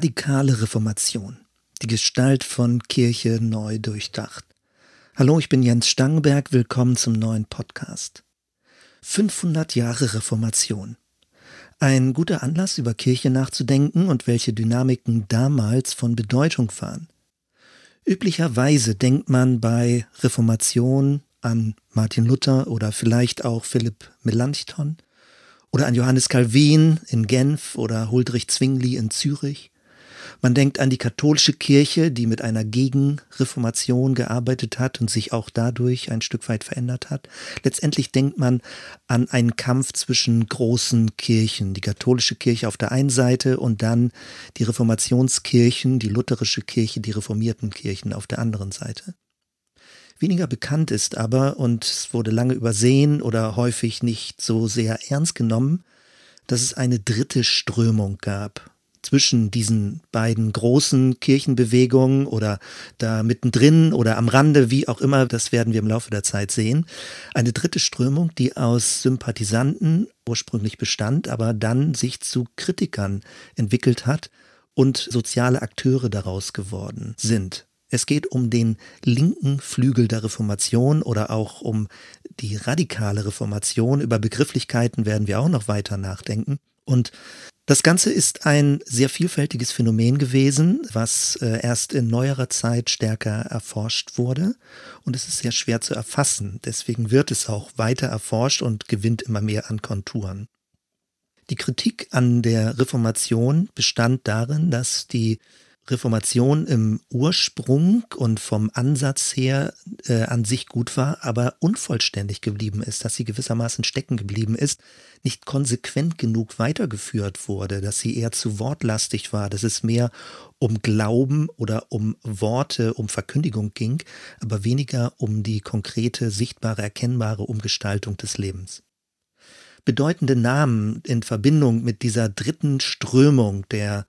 radikale Reformation. Die Gestalt von Kirche neu durchdacht. Hallo, ich bin Jens Stangenberg, willkommen zum neuen Podcast. 500 Jahre Reformation. Ein guter Anlass, über Kirche nachzudenken und welche Dynamiken damals von Bedeutung waren. Üblicherweise denkt man bei Reformation an Martin Luther oder vielleicht auch Philipp Melanchthon oder an Johannes Calvin in Genf oder Huldrych Zwingli in Zürich. Man denkt an die katholische Kirche, die mit einer Gegenreformation gearbeitet hat und sich auch dadurch ein Stück weit verändert hat. Letztendlich denkt man an einen Kampf zwischen großen Kirchen, die katholische Kirche auf der einen Seite und dann die Reformationskirchen, die lutherische Kirche, die reformierten Kirchen auf der anderen Seite. Weniger bekannt ist aber, und es wurde lange übersehen oder häufig nicht so sehr ernst genommen, dass es eine dritte Strömung gab zwischen diesen beiden großen Kirchenbewegungen oder da mittendrin oder am Rande, wie auch immer, das werden wir im Laufe der Zeit sehen. Eine dritte Strömung, die aus Sympathisanten ursprünglich bestand, aber dann sich zu Kritikern entwickelt hat und soziale Akteure daraus geworden sind. Es geht um den linken Flügel der Reformation oder auch um die radikale Reformation. Über Begrifflichkeiten werden wir auch noch weiter nachdenken. Und das Ganze ist ein sehr vielfältiges Phänomen gewesen, was äh, erst in neuerer Zeit stärker erforscht wurde. Und es ist sehr schwer zu erfassen. Deswegen wird es auch weiter erforscht und gewinnt immer mehr an Konturen. Die Kritik an der Reformation bestand darin, dass die Reformation im Ursprung und vom Ansatz her äh, an sich gut war, aber unvollständig geblieben ist, dass sie gewissermaßen stecken geblieben ist, nicht konsequent genug weitergeführt wurde, dass sie eher zu wortlastig war, dass es mehr um Glauben oder um Worte, um Verkündigung ging, aber weniger um die konkrete, sichtbare, erkennbare Umgestaltung des Lebens. Bedeutende Namen in Verbindung mit dieser dritten Strömung der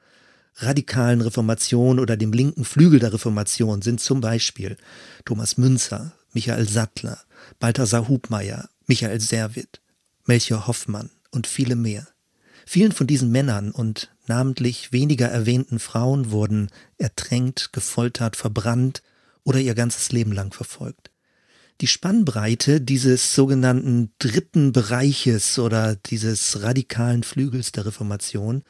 radikalen Reformation oder dem linken Flügel der Reformation sind zum Beispiel Thomas Münzer, Michael Sattler, Balthasar Hubmeier, Michael Servit, Melchior Hoffmann und viele mehr. Vielen von diesen Männern und namentlich weniger erwähnten Frauen wurden ertränkt, gefoltert, verbrannt oder ihr ganzes Leben lang verfolgt. Die Spannbreite dieses sogenannten dritten Bereiches oder dieses radikalen Flügels der Reformation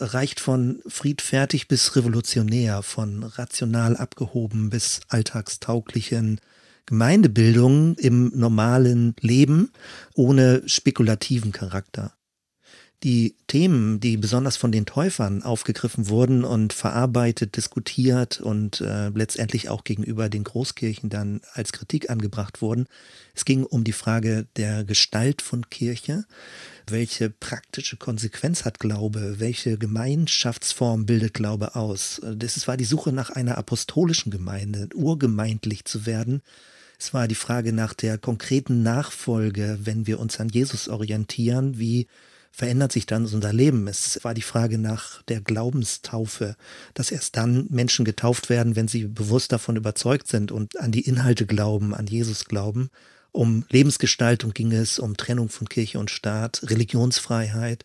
reicht von friedfertig bis revolutionär, von rational abgehoben bis alltagstauglichen. Gemeindebildungen im normalen Leben ohne spekulativen Charakter die Themen, die besonders von den Täufern aufgegriffen wurden und verarbeitet, diskutiert und äh, letztendlich auch gegenüber den Großkirchen dann als Kritik angebracht wurden. Es ging um die Frage der Gestalt von Kirche. Welche praktische Konsequenz hat Glaube? Welche Gemeinschaftsform bildet Glaube aus? Das war die Suche nach einer apostolischen Gemeinde, urgemeindlich zu werden. Es war die Frage nach der konkreten Nachfolge, wenn wir uns an Jesus orientieren, wie verändert sich dann unser Leben. Es war die Frage nach der Glaubenstaufe, dass erst dann Menschen getauft werden, wenn sie bewusst davon überzeugt sind und an die Inhalte glauben, an Jesus glauben. Um Lebensgestaltung ging es, um Trennung von Kirche und Staat, Religionsfreiheit,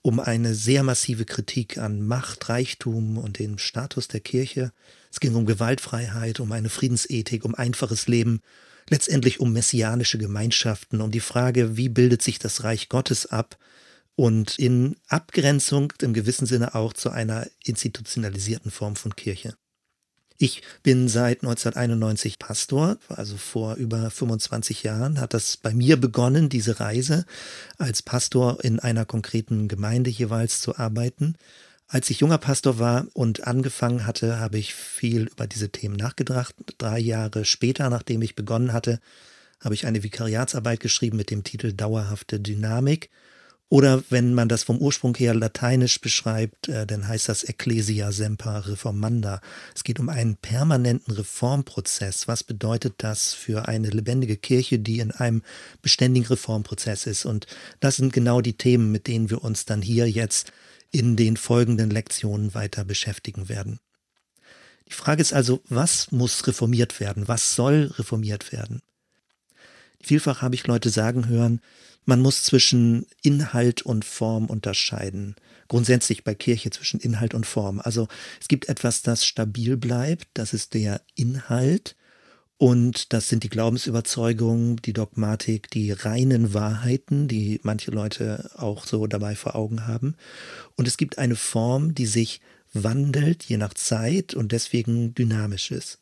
um eine sehr massive Kritik an Macht, Reichtum und den Status der Kirche. Es ging um Gewaltfreiheit, um eine Friedensethik, um einfaches Leben, letztendlich um messianische Gemeinschaften, um die Frage, wie bildet sich das Reich Gottes ab und in Abgrenzung im gewissen Sinne auch zu einer institutionalisierten Form von Kirche. Ich bin seit 1991 Pastor, also vor über 25 Jahren hat das bei mir begonnen, diese Reise als Pastor in einer konkreten Gemeinde jeweils zu arbeiten. Als ich junger Pastor war und angefangen hatte, habe ich viel über diese Themen nachgedacht. Drei Jahre später, nachdem ich begonnen hatte, habe ich eine Vikariatsarbeit geschrieben mit dem Titel Dauerhafte Dynamik oder wenn man das vom Ursprung her lateinisch beschreibt, äh, dann heißt das Ecclesia semper reformanda. Es geht um einen permanenten Reformprozess. Was bedeutet das für eine lebendige Kirche, die in einem beständigen Reformprozess ist? Und das sind genau die Themen, mit denen wir uns dann hier jetzt in den folgenden Lektionen weiter beschäftigen werden. Die Frage ist also, was muss reformiert werden? Was soll reformiert werden? Vielfach habe ich Leute sagen hören, man muss zwischen Inhalt und Form unterscheiden. Grundsätzlich bei Kirche zwischen Inhalt und Form. Also es gibt etwas, das stabil bleibt, das ist der Inhalt. Und das sind die Glaubensüberzeugungen, die Dogmatik, die reinen Wahrheiten, die manche Leute auch so dabei vor Augen haben. Und es gibt eine Form, die sich wandelt, je nach Zeit und deswegen dynamisch ist.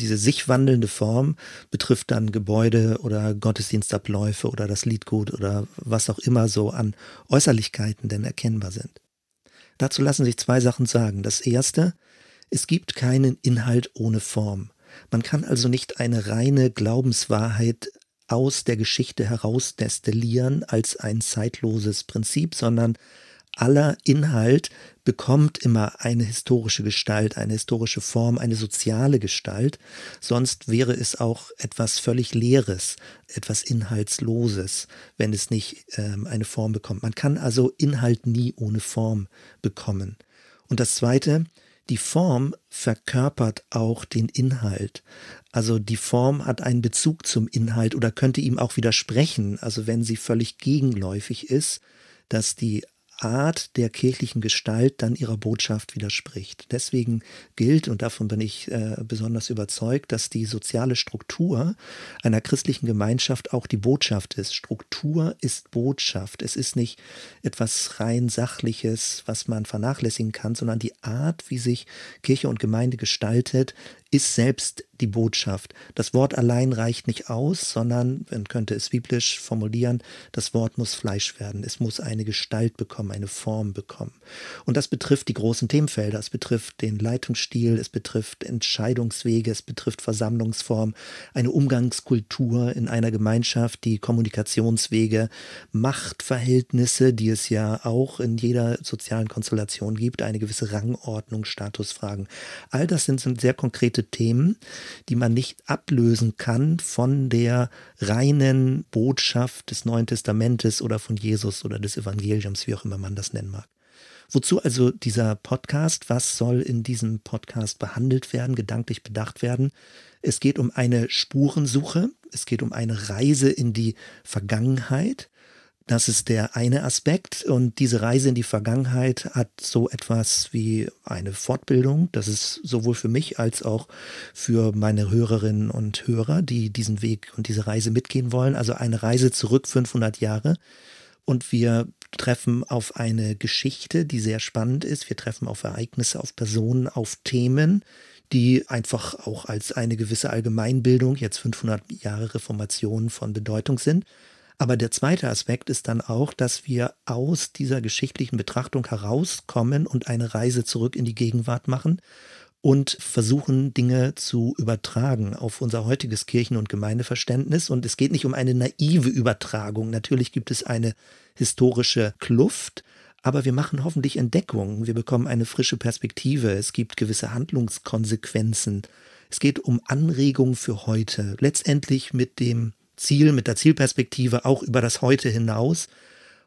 Diese sich wandelnde Form betrifft dann Gebäude oder Gottesdienstabläufe oder das Liedgut oder was auch immer so an Äußerlichkeiten denn erkennbar sind. Dazu lassen sich zwei Sachen sagen. Das erste, es gibt keinen Inhalt ohne Form. Man kann also nicht eine reine Glaubenswahrheit aus der Geschichte heraus destillieren als ein zeitloses Prinzip, sondern aller Inhalt bekommt immer eine historische Gestalt, eine historische Form, eine soziale Gestalt, sonst wäre es auch etwas völlig Leeres, etwas Inhaltsloses, wenn es nicht ähm, eine Form bekommt. Man kann also Inhalt nie ohne Form bekommen. Und das Zweite, die Form verkörpert auch den Inhalt. Also die Form hat einen Bezug zum Inhalt oder könnte ihm auch widersprechen, also wenn sie völlig gegenläufig ist, dass die Art der kirchlichen Gestalt dann ihrer Botschaft widerspricht. Deswegen gilt, und davon bin ich äh, besonders überzeugt, dass die soziale Struktur einer christlichen Gemeinschaft auch die Botschaft ist. Struktur ist Botschaft. Es ist nicht etwas rein Sachliches, was man vernachlässigen kann, sondern die Art, wie sich Kirche und Gemeinde gestaltet, ist selbst die Botschaft. Das Wort allein reicht nicht aus, sondern, man könnte es biblisch formulieren, das Wort muss Fleisch werden. Es muss eine Gestalt bekommen, eine Form bekommen. Und das betrifft die großen Themenfelder. Es betrifft den Leitungsstil, es betrifft Entscheidungswege, es betrifft Versammlungsform, eine Umgangskultur in einer Gemeinschaft, die Kommunikationswege, Machtverhältnisse, die es ja auch in jeder sozialen Konstellation gibt, eine gewisse Rangordnung, Statusfragen. All das sind, sind sehr konkrete bestimmte Themen, die man nicht ablösen kann von der reinen Botschaft des Neuen Testamentes oder von Jesus oder des Evangeliums, wie auch immer man das nennen mag. Wozu also dieser Podcast? Was soll in diesem Podcast behandelt werden, gedanklich bedacht werden? Es geht um eine Spurensuche, es geht um eine Reise in die Vergangenheit, das ist der eine Aspekt. Und diese Reise in die Vergangenheit hat so etwas wie eine Fortbildung. Das ist sowohl für mich als auch für meine Hörerinnen und Hörer, die diesen Weg und diese Reise mitgehen wollen. Also eine Reise zurück 500 Jahre. Und wir treffen auf eine Geschichte, die sehr spannend ist. Wir treffen auf Ereignisse, auf Personen, auf Themen, die einfach auch als eine gewisse Allgemeinbildung, jetzt 500 Jahre Reformation von Bedeutung sind. Aber der zweite Aspekt ist dann auch, dass wir aus dieser geschichtlichen Betrachtung herauskommen und eine Reise zurück in die Gegenwart machen und versuchen, Dinge zu übertragen auf unser heutiges Kirchen- und Gemeindeverständnis. Und es geht nicht um eine naive Übertragung. Natürlich gibt es eine historische Kluft, aber wir machen hoffentlich Entdeckungen. Wir bekommen eine frische Perspektive. Es gibt gewisse Handlungskonsequenzen. Es geht um Anregungen für heute. Letztendlich mit dem Ziel, mit der Zielperspektive auch über das Heute hinaus.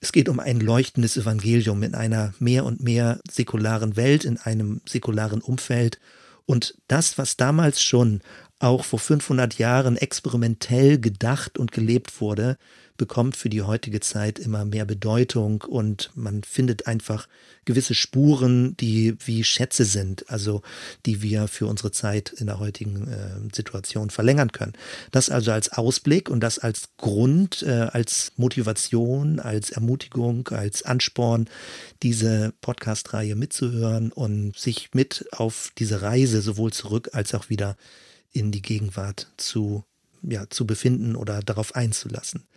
Es geht um ein leuchtendes Evangelium in einer mehr und mehr säkularen Welt, in einem säkularen Umfeld. Und das, was damals schon auch vor 500 Jahren experimentell gedacht und gelebt wurde, bekommt für die heutige Zeit immer mehr Bedeutung und man findet einfach gewisse Spuren, die wie Schätze sind, also die wir für unsere Zeit in der heutigen äh, Situation verlängern können. Das also als Ausblick und das als Grund, äh, als Motivation, als Ermutigung, als Ansporn, diese Podcast-Reihe mitzuhören und sich mit auf diese Reise sowohl zurück als auch wieder in die Gegenwart zu ja, zu befinden oder darauf einzulassen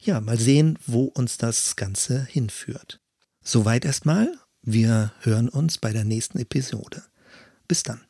ja, mal sehen, wo uns das Ganze hinführt. Soweit erstmal. Wir hören uns bei der nächsten Episode. Bis dann.